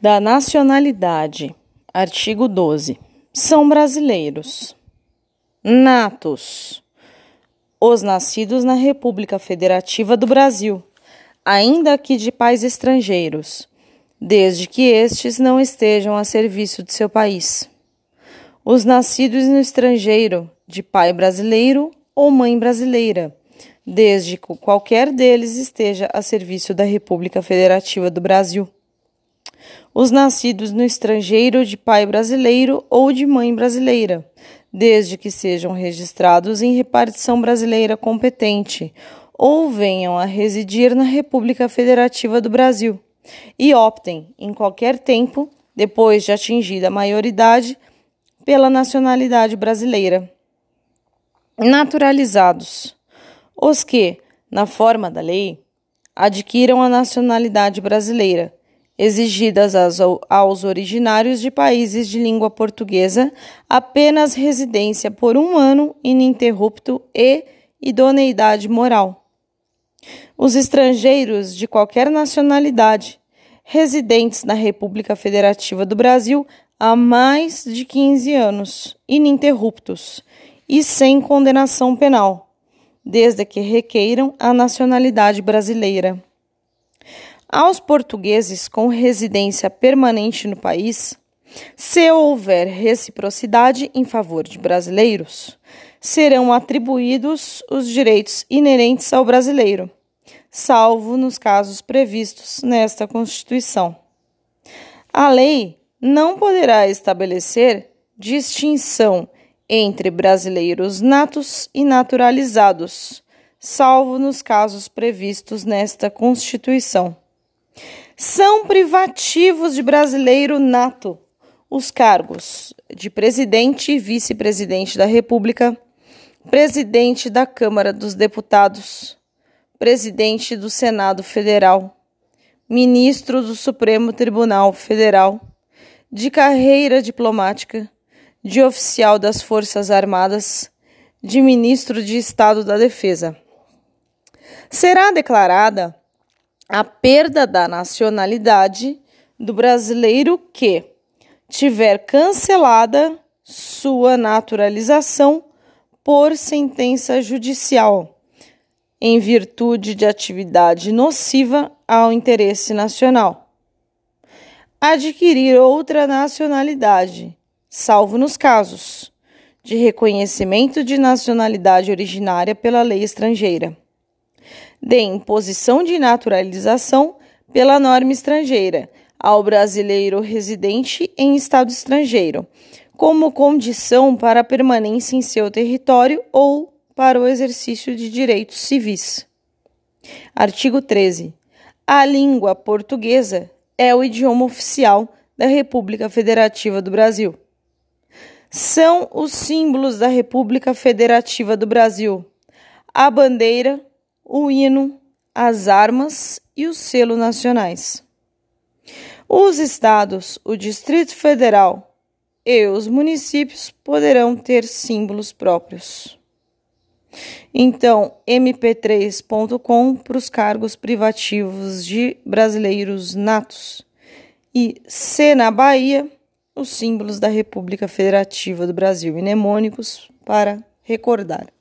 da nacionalidade. Artigo 12. São brasileiros. Natos. Os nascidos na República Federativa do Brasil, ainda que de pais estrangeiros, desde que estes não estejam a serviço de seu país. Os nascidos no estrangeiro, de pai brasileiro ou mãe brasileira, desde que qualquer deles esteja a serviço da República Federativa do Brasil os nascidos no estrangeiro de pai brasileiro ou de mãe brasileira, desde que sejam registrados em repartição brasileira competente ou venham a residir na República Federativa do Brasil e optem, em qualquer tempo, depois de atingida a maioridade, pela nacionalidade brasileira. Naturalizados: os que, na forma da lei, adquiram a nacionalidade brasileira exigidas aos originários de países de língua portuguesa apenas residência por um ano ininterrupto e idoneidade moral. Os estrangeiros de qualquer nacionalidade residentes na República Federativa do Brasil há mais de 15 anos, ininterruptos e sem condenação penal, desde que requeiram a nacionalidade brasileira. Aos portugueses com residência permanente no país, se houver reciprocidade em favor de brasileiros, serão atribuídos os direitos inerentes ao brasileiro, salvo nos casos previstos nesta Constituição. A lei não poderá estabelecer distinção entre brasileiros natos e naturalizados, salvo nos casos previstos nesta Constituição. São privativos de brasileiro nato os cargos de presidente e vice-presidente da República, presidente da Câmara dos Deputados, presidente do Senado Federal, ministro do Supremo Tribunal Federal, de carreira diplomática, de oficial das Forças Armadas, de ministro de Estado da Defesa. Será declarada a perda da nacionalidade do brasileiro que tiver cancelada sua naturalização por sentença judicial, em virtude de atividade nociva ao interesse nacional. Adquirir outra nacionalidade, salvo nos casos de reconhecimento de nacionalidade originária pela lei estrangeira de imposição de naturalização pela norma estrangeira ao brasileiro residente em estado estrangeiro, como condição para permanência em seu território ou para o exercício de direitos civis. Artigo 13. A língua portuguesa é o idioma oficial da República Federativa do Brasil. São os símbolos da República Federativa do Brasil: a bandeira, o hino, as armas e o selo nacionais. Os estados, o Distrito Federal e os municípios poderão ter símbolos próprios. Então, mp3.com para os cargos privativos de brasileiros natos e C na Bahia, os símbolos da República Federativa do Brasil mnemônicos para recordar.